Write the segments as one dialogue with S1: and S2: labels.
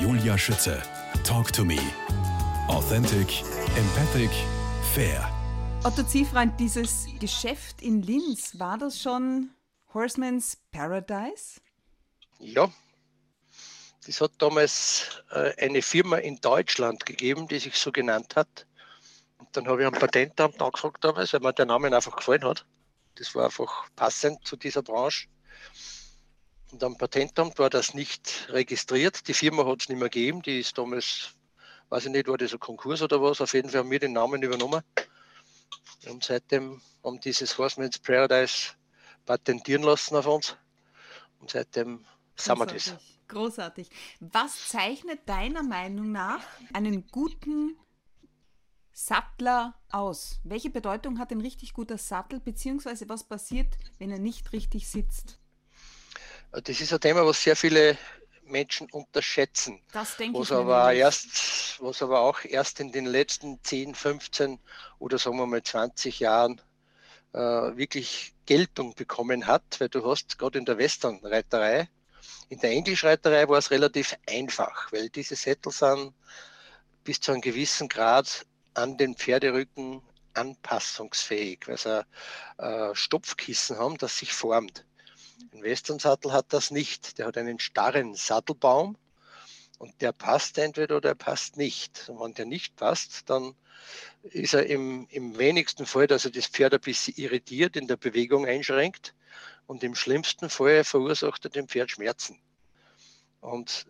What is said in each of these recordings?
S1: Julia Schütze. Talk to me. Authentic, empathic, fair.
S2: Otto Ziefreund, dieses Geschäft in Linz, war das schon Horseman's Paradise?
S3: Ja, das hat damals äh, eine Firma in Deutschland gegeben, die sich so genannt hat. Und dann habe ich am Patentamt angefragt damals, weil mir der Name einfach gefallen hat. Das war einfach passend zu dieser Branche. Und am Patentamt war das nicht registriert. Die Firma hat es nicht mehr gegeben. Die ist damals, weiß ich nicht, war das ein Konkurs oder was. Auf jeden Fall haben wir den Namen übernommen. Und seitdem haben dieses Horseman's Paradise patentieren lassen auf uns. Und seitdem sind wir das.
S2: Großartig. Was zeichnet deiner Meinung nach einen guten Sattler aus? Welche Bedeutung hat ein richtig guter Sattel, beziehungsweise was passiert, wenn er nicht richtig sitzt?
S3: Das ist ein Thema, was sehr viele Menschen unterschätzen.
S2: Das denke
S3: was
S2: ich.
S3: Aber erst, was aber auch erst in den letzten 10, 15 oder sagen wir mal 20 Jahren äh, wirklich Geltung bekommen hat, weil du hast gerade in der Westernreiterei, in der Englischreiterei war es relativ einfach, weil diese Sättel sind bis zu einem gewissen Grad an den Pferderücken anpassungsfähig, weil sie ein äh, Stopfkissen haben, das sich formt. Ein Western-Sattel hat das nicht. Der hat einen starren Sattelbaum und der passt entweder oder er passt nicht. Und wenn der nicht passt, dann ist er im, im wenigsten Fall, dass er das Pferd ein bisschen irritiert, in der Bewegung einschränkt und im schlimmsten Fall verursacht er dem Pferd Schmerzen. Und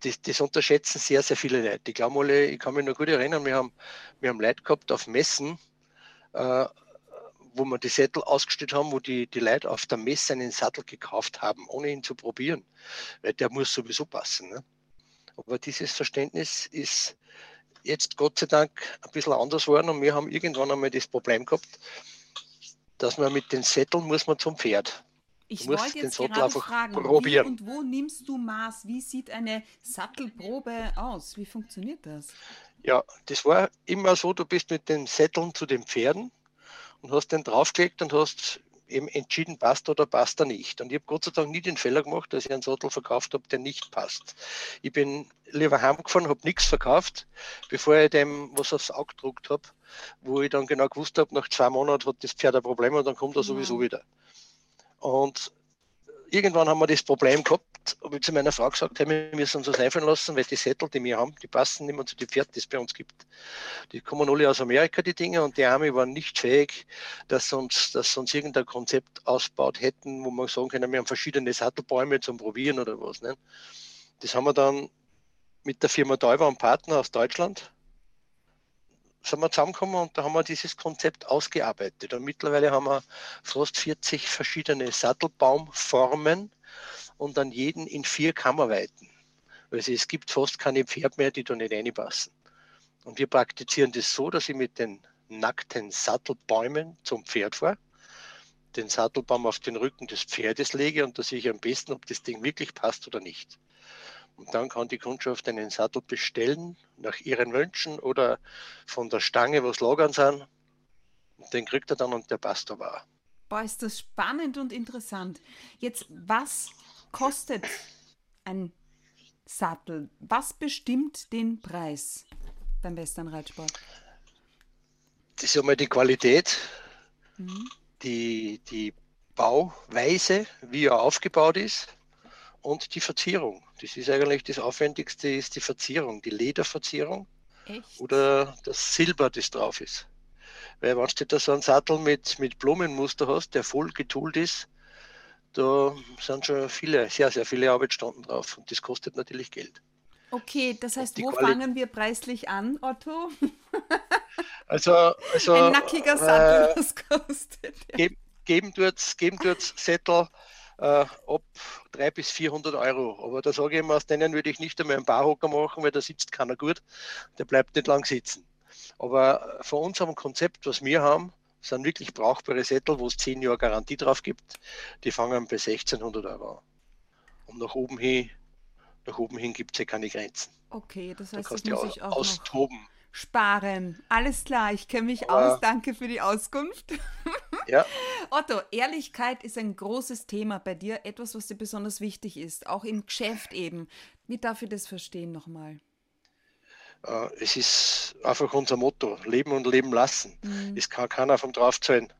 S3: das, das, unterschätzen sehr, sehr viele Leute. Ich glaube ich kann mich noch gut erinnern, wir haben, wir haben Leute gehabt auf Messen, äh, wo wir die Sättel ausgestellt haben, wo die, die Leute auf der Messe einen Sattel gekauft haben, ohne ihn zu probieren, weil der muss sowieso passen. Ne? Aber dieses Verständnis ist jetzt Gott sei Dank ein bisschen anders geworden und wir haben irgendwann einmal das Problem gehabt, dass man mit den Sätteln muss man zum Pferd.
S2: Ich wollte jetzt gerade fragen, probieren. wie und wo nimmst du Maß? Wie sieht eine Sattelprobe aus? Wie funktioniert das?
S3: Ja, das war immer so, du bist mit den Sätteln zu den Pferden und hast den draufgelegt und hast eben entschieden, passt oder passt er nicht. Und ich habe Gott sei Dank nie den Fehler gemacht, dass ich einen Sattel verkauft habe, der nicht passt. Ich bin lieber heimgefahren, habe nichts verkauft, bevor ich dem was aufs Auge gedruckt habe, wo ich dann genau gewusst habe, nach zwei Monaten hat das Pferd ein Problem und dann kommt er sowieso wieder. Und irgendwann haben wir das Problem gehabt, habe ich zu meiner Frau gesagt, hey, wir müssen uns das einfallen lassen, weil die Sättel, die wir haben, die passen nicht mehr zu den Pferden, die es bei uns gibt. Die kommen alle aus Amerika, die Dinge, und die Arme waren nicht fähig, dass uns, dass uns irgendein Konzept ausbaut hätten, wo man sagen können, wir haben verschiedene Sattelbäume zum Probieren oder was. Ne? Das haben wir dann mit der Firma Däuber und Partner aus Deutschland sind wir zusammengekommen und da haben wir dieses Konzept ausgearbeitet. Und mittlerweile haben wir fast 40 verschiedene Sattelbaumformen und an jeden in vier Kammerweiten. Also es gibt fast keine Pferd mehr, die da nicht reinpassen. Und wir praktizieren das so, dass ich mit den nackten Sattelbäumen zum Pferd fahre, den Sattelbaum auf den Rücken des Pferdes lege und da sehe ich am besten, ob das Ding wirklich passt oder nicht. Und dann kann die Kundschaft einen Sattel bestellen nach ihren Wünschen oder von der Stange, was lagern sind. Den kriegt er dann und der passt aber auch.
S2: Boah, ist das spannend und interessant. Jetzt, was kostet ein Sattel? Was bestimmt den Preis beim Westernreitsport?
S3: Das ist einmal die Qualität, mhm. die, die Bauweise, wie er aufgebaut ist und die Verzierung. Das ist eigentlich das Aufwendigste, ist die Verzierung, die Lederverzierung Echt? oder das Silber, das drauf ist. Weil wenn du da so einen Sattel mit, mit Blumenmuster hast, der voll getoolt ist, da sind schon viele, sehr, sehr viele Arbeitsstunden drauf und das kostet natürlich Geld.
S2: Okay, das heißt, wo Quali fangen wir preislich an, Otto?
S3: also, also
S2: ein nackiger Sattel, äh, was kostet?
S3: Geben, geben dort, geben dort Sättel äh, ab 300 bis 400 Euro. Aber da sage ich immer, aus denen würde ich nicht einmal einen Barhocker machen, weil da sitzt keiner gut, der bleibt nicht lang sitzen. Aber von unserem Konzept, was wir haben, sind wirklich brauchbare Sättel, wo es 10 Jahre Garantie drauf gibt, die fangen bei 1600 Euro an. Und nach oben hin, nach oben hin gibt es ja keine Grenzen.
S2: Okay, das heißt, da das muss ich auch
S3: austoben.
S2: sparen. Alles klar, ich kenne mich Aber aus. Danke für die Auskunft. Ja. Otto, Ehrlichkeit ist ein großes Thema bei dir, etwas, was dir besonders wichtig ist, auch im Geschäft eben. Wie darf ich das verstehen nochmal?
S3: Äh, es ist einfach unser Motto, leben und leben lassen. Mhm. Es kann keiner vom Draufzahlen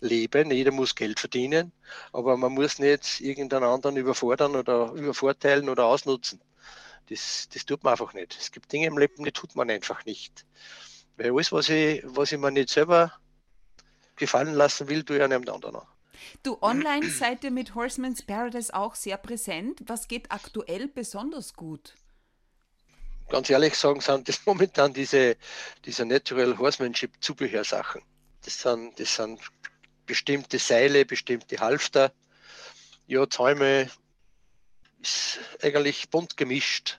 S3: leben, jeder muss Geld verdienen, aber man muss nicht irgendeinen anderen überfordern oder übervorteilen oder ausnutzen. Das, das tut man einfach nicht. Es gibt Dinge im Leben, die tut man einfach nicht. Weil alles, was ich, was ich mir nicht selber gefallen lassen will, tue ich einem anderen an.
S2: Du, online seid ihr mit Horseman's Paradise auch sehr präsent. Was geht aktuell besonders gut?
S3: Ganz ehrlich sagen, sind das momentan diese, diese Natural Horsemanship Zubehörsachen. Das sind, das sind bestimmte Seile, bestimmte Halfter, ja, Zäume, ist eigentlich bunt gemischt.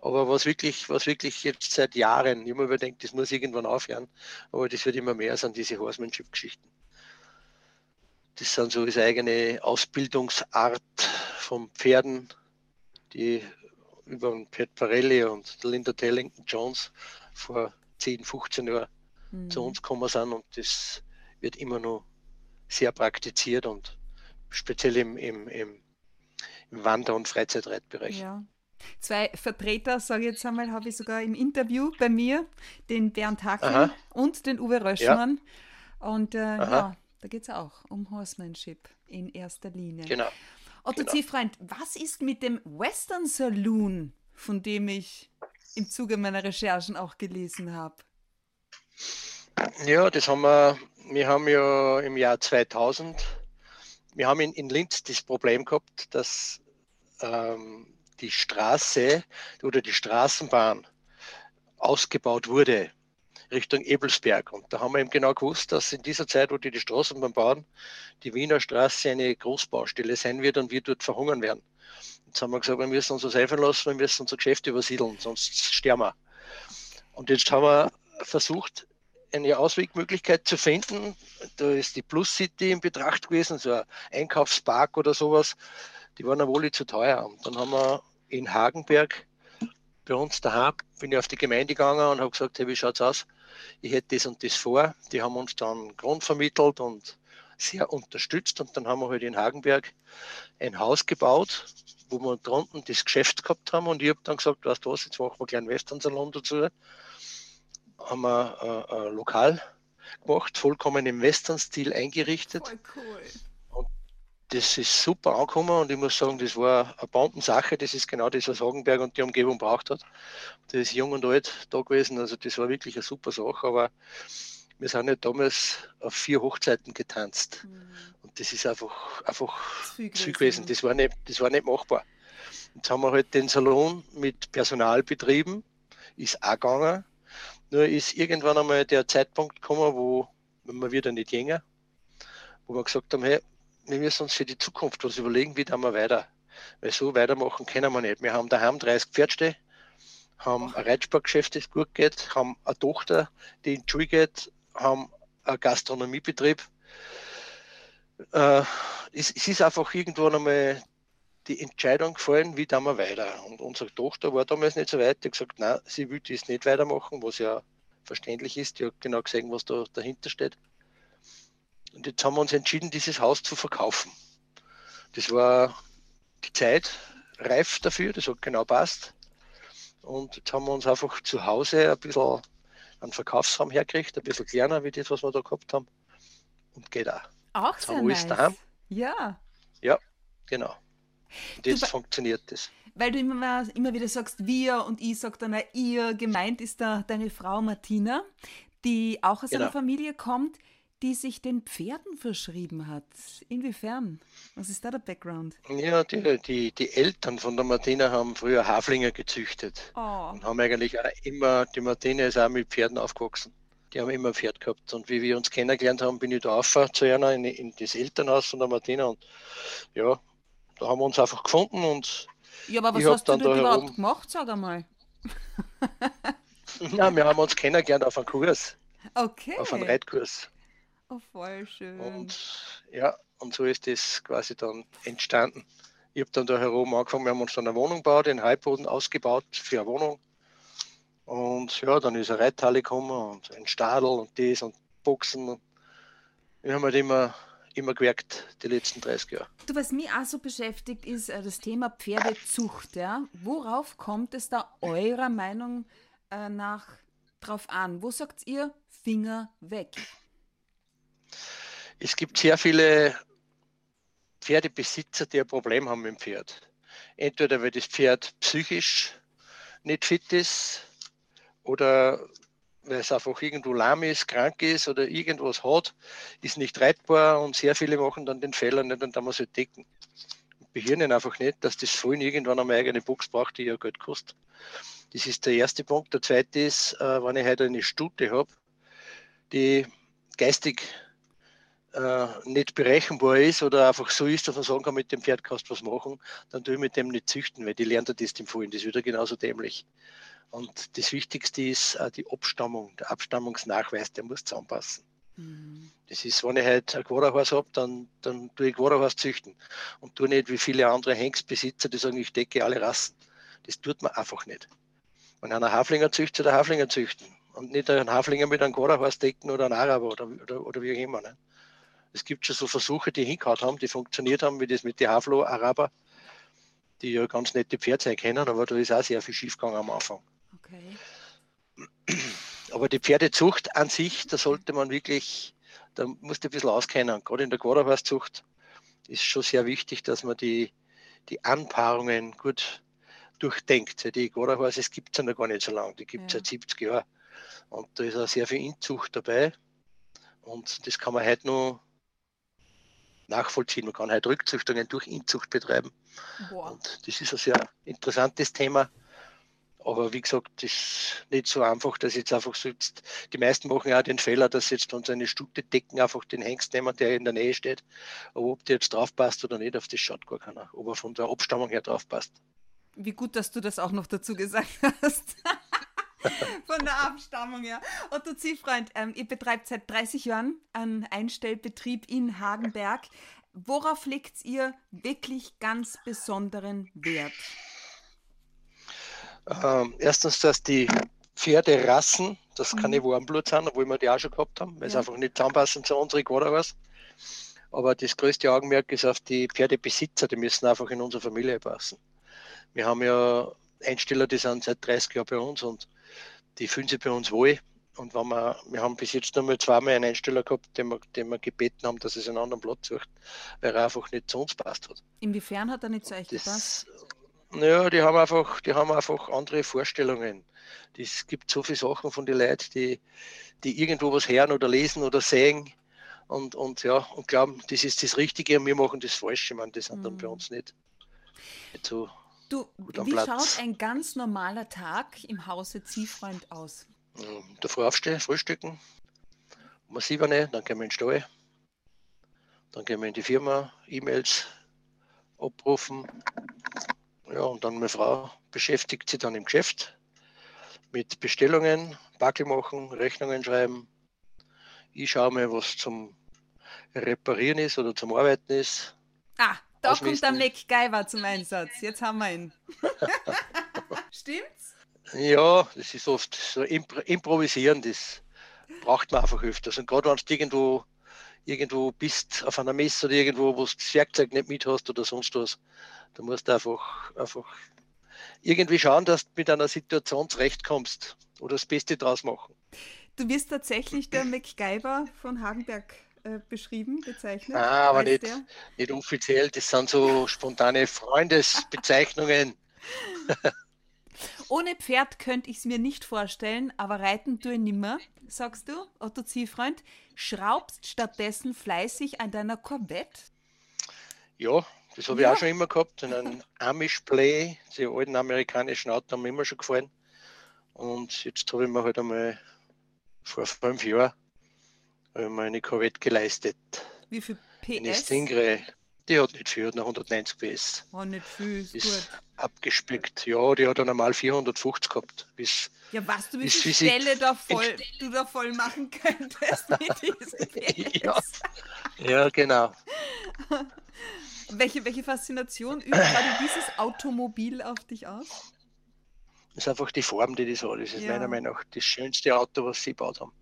S3: Aber was wirklich, was wirklich jetzt seit Jahren, mir überdenkt, das muss irgendwann aufhören, aber das wird immer mehr, sind diese Horsemanship-Geschichten. Das sind so diese eigene Ausbildungsart von Pferden, die über Pat Parelli und Linda Tellington Jones vor 10, 15 Jahren mhm. zu uns gekommen sind und das wird immer noch sehr praktiziert und speziell im, im, im, im Wander- und Freizeitreitbereich. Ja.
S2: Zwei Vertreter, sage ich jetzt einmal, habe ich sogar im Interview bei mir, den Bernd Hackel und den Uwe Röschmann. Ja. Und äh, ja, da geht es auch um Horsemanship in erster Linie.
S3: Genau.
S2: Otto genau. Ziefreund, was ist mit dem Western Saloon, von dem ich im Zuge meiner Recherchen auch gelesen habe?
S3: Ja, das haben wir, wir haben ja im Jahr 2000, wir haben in, in Linz das Problem gehabt, dass ähm, die Straße oder die Straßenbahn ausgebaut wurde Richtung Ebelsberg. Und da haben wir eben genau gewusst, dass in dieser Zeit, wo die die Straßenbahn bauen, die Wiener Straße eine Großbaustelle sein wird und wir dort verhungern werden. Jetzt haben wir gesagt, wir müssen uns das helfen lassen, wir müssen unser Geschäft übersiedeln, sonst sterben wir. Und jetzt haben wir versucht, eine Auswegmöglichkeit zu finden. Da ist die Plus City in Betracht gewesen, so ein Einkaufspark oder sowas. Die waren wohl zu teuer. Und dann haben wir in Hagenberg bei uns daheim, bin ich auf die Gemeinde gegangen und habe gesagt, hey, wie schaut's aus? Ich hätte das und das vor. Die haben uns dann Grund vermittelt und sehr unterstützt. Und dann haben wir halt in Hagenberg ein Haus gebaut, wo wir drunten das Geschäft gehabt haben. Und ich habe dann gesagt, weißt du was, jetzt machen wir einen kleinen Western-Salon dazu haben wir äh, ein Lokal gemacht, vollkommen im Western-Stil eingerichtet. Voll cool. Das ist super angekommen und ich muss sagen, das war eine Bombensache. Das ist genau das, was Hagenberg und die Umgebung braucht hat. Das ist jung und alt da gewesen, also das war wirklich eine super Sache, aber wir sind ja damals auf vier Hochzeiten getanzt. Mhm. Und das ist einfach, einfach zu gewesen. Das war, nicht, das war nicht machbar. Jetzt haben wir halt den Salon mit Personal betrieben, ist auch gegangen. Nur ist irgendwann einmal der Zeitpunkt gekommen, wo wir wieder nicht jünger, wo wir gesagt haben, hey, wir müssen uns für die Zukunft was überlegen, wie tun wir weiter. Weil so weitermachen können wir nicht. Wir haben daheim 30 Pferdste, haben ein Reitsportgeschäft, das gut geht, haben eine Tochter, die in die Schule geht, haben einen Gastronomiebetrieb. Äh, es, es, ist einfach irgendwann einmal die Entscheidung gefallen, wie tun wir weiter. Und unsere Tochter war damals nicht so weit, die hat gesagt, nein, sie will das nicht weitermachen, was ja verständlich ist. Die hat genau gesehen, was da dahinter steht. Und jetzt haben wir uns entschieden, dieses Haus zu verkaufen. Das war die Zeit reif dafür, das hat genau passt. Und jetzt haben wir uns einfach zu Hause ein bisschen einen Verkaufsraum hergekriegt, ein bisschen kleiner wie das, was wir da gehabt haben. Und geht auch.
S2: Auch jetzt sehr nice. Daheim. Ja.
S3: Ja, genau. Und jetzt du, funktioniert das.
S2: Weil du immer, immer wieder sagst, wir und ich sage dann ihr. Gemeint ist da deine Frau Martina, die auch aus genau. einer Familie kommt, die sich den Pferden verschrieben hat. Inwiefern? Was ist da der Background?
S3: Ja, die, die, die Eltern von der Martina haben früher Haflinger gezüchtet. Oh. Und haben eigentlich auch immer, die Martina ist auch mit Pferden aufgewachsen. Die haben immer ein Pferd gehabt. Und wie wir uns kennengelernt haben, bin ich da auf zu einer in, in das Elternhaus von der Martina. Und ja, da haben wir uns einfach gefunden und.
S2: Ja, aber was hast du dort überhaupt gemacht, sag einmal?
S3: Nein, wir haben uns kennengelernt auf einem Kurs.
S2: Okay.
S3: Auf einem Reitkurs.
S2: Oh, voll schön.
S3: Und ja, und so ist das quasi dann entstanden. Ich habe dann da herum angefangen, wir haben uns dann eine Wohnung gebaut, den Halbboden ausgebaut für eine Wohnung. Und ja, dann ist eine Reithalle gekommen und ein Stadel und das und Boxen. Wir haben halt immer, immer gewerkt, die letzten 30 Jahre.
S2: Du, was mich auch so beschäftigt, ist äh, das Thema Pferdezucht. Ja? Worauf kommt es da eurer Meinung äh, nach drauf an? Wo sagt ihr Finger weg?
S3: Es gibt sehr viele Pferdebesitzer, die ein Problem haben mit dem Pferd. Entweder weil das Pferd psychisch nicht fit ist oder weil es einfach irgendwo lahm ist, krank ist oder irgendwas hat, ist nicht reitbar und sehr viele machen dann den Fehler nicht und dann muss halt decken. Behirnen einfach nicht, dass das Fallen irgendwann eine eigene Box braucht, die ja Geld kostet. Das ist der erste Punkt. Der zweite ist, äh, wenn ich heute eine Stute habe, die geistig äh, nicht berechenbar ist oder einfach so ist, dass man sagen kann, mit dem Pferd kannst du was machen, dann tue ich mit dem nicht züchten, weil die lernt er das dem Fallen. Das ist wieder genauso dämlich. Und das Wichtigste ist äh, die Abstammung, der Abstammungsnachweis, der muss zusammenpassen. Mhm. Das ist, wenn ich halt ein Quaderhaus habe, dann, dann tue ich Quaderhaus züchten und tue nicht wie viele andere Hengstbesitzer, die sagen, ich decke alle Rassen. Das tut man einfach nicht. Wenn einer Haflinger züchtet, soll der Haflinger züchten und nicht einen Haflinger mit einem Quaderhaus decken oder einem Araber oder, oder, oder wie auch immer. Ne? Es gibt schon so Versuche, die hingehauen haben, die funktioniert haben, wie das mit den Haflo-Araber, die ja ganz nette Pferde kennen, aber da ist auch sehr viel schiefgegangen am Anfang. Okay. Aber die Pferdezucht an sich, da sollte man wirklich, da muss du ein bisschen auskennen. Gerade in der Quaderhorstzucht ist schon sehr wichtig, dass man die, die Anpaarungen gut durchdenkt. Die Quaderhorse gibt es ja noch gar nicht so lange, die gibt es ja. seit 70 Jahren. Und da ist auch sehr viel Inzucht dabei. Und das kann man heute noch nachvollziehen. Man kann halt Rückzüchtungen durch Inzucht betreiben. Boah. Und das ist ein sehr interessantes Thema. Aber wie gesagt, das ist nicht so einfach, dass jetzt einfach so jetzt, die meisten machen ja den Fehler, dass jetzt dann seine Stute decken, einfach den Hengst nehmen, der in der Nähe steht. Aber ob der jetzt drauf passt oder nicht, auf das schaut gar keiner. Ob er von der Abstammung her drauf passt.
S2: Wie gut, dass du das auch noch dazu gesagt hast. von der Abstammung, ja. Otto Ziehfreund, ähm, ihr betreibt seit 30 Jahren einen Einstellbetrieb in Hagenberg. Worauf legt ihr wirklich ganz besonderen Wert?
S3: Ähm, erstens, dass die Pferderassen, das mhm. keine Warmblut sind, obwohl wir die auch schon gehabt haben, weil ja. sie einfach nicht zusammenpassen zu unseren Quaderhorse. Aber das größte Augenmerk ist auf die Pferdebesitzer, die müssen einfach in unsere Familie passen. Wir haben ja Einsteller, die sind seit 30 Jahren bei uns und die fühlen sich bei uns wohl. Und wenn wir, wir haben bis jetzt nur mal zweimal einen Einsteller gehabt, den wir, den wir gebeten haben, dass er einen anderen Platz sucht, weil er einfach nicht zu uns passt hat.
S2: Inwiefern hat er nicht zu euch gepasst?
S3: Naja, die haben einfach, die haben einfach andere Vorstellungen. Es gibt so viele Sachen von den Leuten, die, die irgendwo was hören oder lesen oder sehen und, und ja, und glauben, das ist das Richtige und wir machen das Falsche. Man, das sind dann bei mhm. uns nicht, nicht so.
S2: Du, wie Platz. schaut ein ganz normaler Tag im Hause Ziehfreund aus?
S3: Da früh aufstehen, frühstücken, um sieben, dann gehen wir in den Stall, dann gehen wir in die Firma, E-Mails abrufen, ja, und dann meine Frau beschäftigt sich dann im Geschäft mit Bestellungen, Backel machen, Rechnungen schreiben. Ich schaue mal, was zum Reparieren ist oder zum Arbeiten ist.
S2: Ah, da kommt der MacGyver zum Einsatz. Jetzt haben wir ihn. Stimmt's?
S3: Ja, das ist oft so Impro improvisieren, das braucht man einfach öfters. Und gerade wenn du irgendwo, irgendwo bist, auf einer Messe oder irgendwo, wo du das Werkzeug nicht mit hast oder sonst was, Du musst einfach, einfach irgendwie schauen, dass du mit einer Situation zurechtkommst oder das Beste draus machen.
S2: Du wirst tatsächlich der MacGyver von Hagenberg äh, beschrieben, bezeichnet.
S3: Ah, aber nicht, nicht offiziell, das sind so spontane Freundesbezeichnungen.
S2: Ohne Pferd könnte ich es mir nicht vorstellen, aber reiten tue ich nimmer, sagst du, Otto Ziehfreund. Schraubst stattdessen fleißig an deiner Corvette?
S3: Ja, das habe ja. ich auch schon immer gehabt. In einem Amish Play, die alten amerikanischen Autos haben mir immer schon gefallen. Und jetzt habe ich mir halt einmal vor fünf Jahren eine Corvette geleistet.
S2: Wie viel PS?
S3: Eine Stingray. Die hat nicht viel, hat noch 190 PS.
S2: Oh, nicht viel, ist,
S3: ist gut. abgespeckt. Ja, die hat dann normal 450 gehabt. Bis,
S2: ja, weißt du, wie viel Stelle da voll, du da voll machen könntest mit diesem PS?
S3: ja. ja, genau.
S2: Welche, welche Faszination übt gerade dieses Automobil auf dich aus?
S3: Das ist einfach die Form, die das hat. Das ist ja. meiner Meinung nach das schönste Auto, was sie gebaut haben.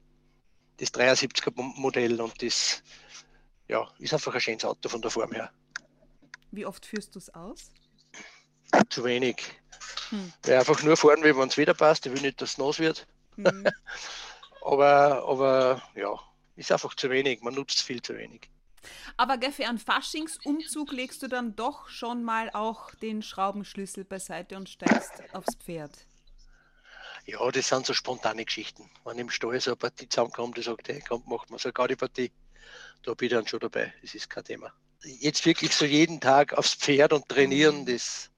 S3: Das 73er Modell und das, ja, ist einfach ein schönes Auto von der Form her.
S2: Wie oft führst du es aus?
S3: Zu wenig.
S2: Hm.
S3: Weil einfach nur fahren will, wenn es wieder passt. Ich will nicht, dass es nass wird.
S2: Hm.
S3: aber, aber ja, ist einfach zu wenig. Man nutzt viel zu wenig.
S2: Aber gell, für einen Faschingsumzug legst du dann doch schon mal auch den Schraubenschlüssel beiseite und steigst aufs Pferd.
S3: Ja, das sind so spontane Geschichten. Wenn im Stall so eine Partie zusammenkommt, die sagt, hey, komm, machen wir so eine Partie, da bin ich dann schon dabei. Das ist kein Thema. Jetzt wirklich so jeden Tag aufs Pferd und trainieren,
S2: Mhm.
S3: das,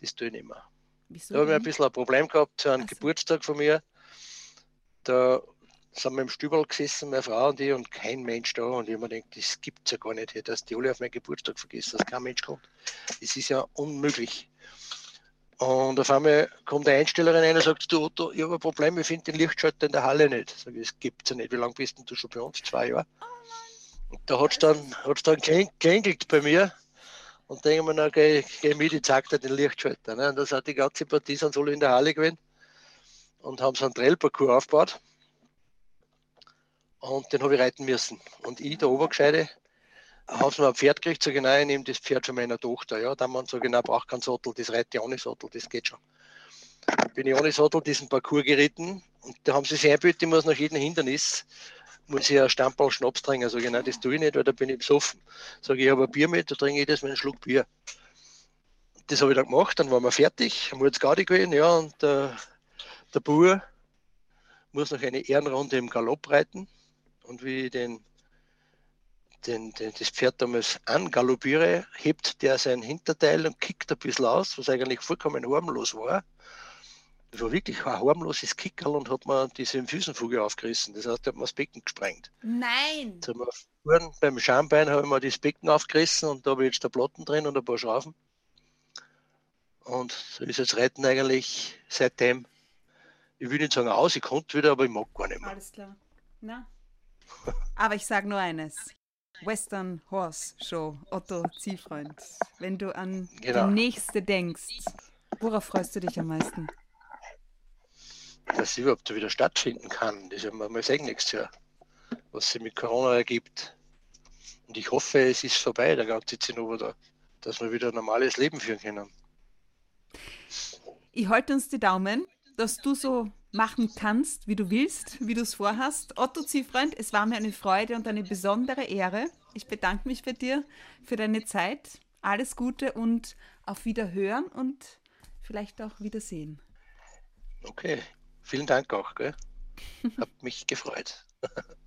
S3: das tue ich nicht mehr.
S2: Wieso?
S3: Da habe ich ein bisschen ein Problem gehabt zu einem
S2: Ach so.
S3: Geburtstag von mir. Da sind wir im Stübel gesessen, meine Frau und ich, und kein Mensch da. Und ich habe mir gedacht, das gibt es ja gar nicht, dass die alle auf meinen Geburtstag vergessen, dass kein Mensch kommt. Das ist ja unmöglich. Und auf einmal kommt eine Einstellerin rein und sagt, du Otto, ich habe ein Problem, ich finde den Lichtschalter in der Halle nicht. Sag ich, das gibt es ja nicht. Wie lange bist denn du schon bei uns? Zwei Jahre. Und da hat es dann, hat's dann klingelt bei mir. Und denke mir, na, geh, geh mit, ich zeig dir den Lichtschalter. Ne? Und da sind die ganze Partie sind alle in der Halle gewesen und haben so einen Trailparcours aufgebaut. Und den habe ich reiten müssen. Und ich, der Obergescheide, mir ein Pferd gekriegt, sage ich, nein, ich nehme das Pferd von meiner Tochter. Ja, dann sage ich, nein, braucht keinen Sattel, das reite ich ohne Sattel, das geht schon. Bin ich ohne Sattel diesen Parcours geritten und da haben sie sich eingebüht, ich muss nach jedem Hindernis muss ich ein Stamperl Schnaps trinken. Sag ich, nein, das tue ich nicht, weil da bin ich besoffen. Sage ich, ich habe ein Bier mit, da trinke ich jedes Mal einen Schluck Bier. Das habe ich dann gemacht, dann waren wir fertig, haben wir jetzt Gaudi gewesen, ja, und der, der Bauer muss noch eine Ehrenrunde im Galopp reiten. Und wie ich den, den, den, das Pferd damals angaloppiere, hebt der sein Hinterteil und kickt ein bisschen aus, was eigentlich vollkommen harmlos war. Das war wirklich ein harmloses Kickerl und hat mir diese Füßenfuge aufgerissen. Das heißt, er hat mir das Becken gesprengt.
S2: Nein!
S3: Jetzt haben wir vorhin beim Schambein habe ich mir das Becken aufgerissen und da habe ich jetzt der Platten drin und ein paar Schrauben. Und so ist jetzt Reiten eigentlich seitdem, ich will nicht sagen aus, ich konnte wieder, aber ich mag gar nicht mehr.
S2: Alles klar. Na? Aber ich sage nur eines. Western Horse Show, Otto Ziehfreund. Wenn du an
S3: Genau.
S2: die nächste denkst, worauf freust du dich am meisten?
S3: Dass sie überhaupt wieder stattfinden kann, das werden wir mal sehen nächstes Jahr, was sich mit Corona ergibt. Und ich hoffe, es ist vorbei, der ganze Zinnober da, dass wir wieder ein normales Leben führen können.
S2: Ich halte uns die Daumen, dass du so machen kannst, wie du willst, wie du es vorhast. Otto Ziehfreund, es war mir eine Freude und eine besondere Ehre. Ich bedanke mich bei dir für deine Zeit. Alles Gute und auf Wiederhören und vielleicht auch Wiedersehen.
S3: Okay, vielen Dank auch, gell? Hat mich gefreut.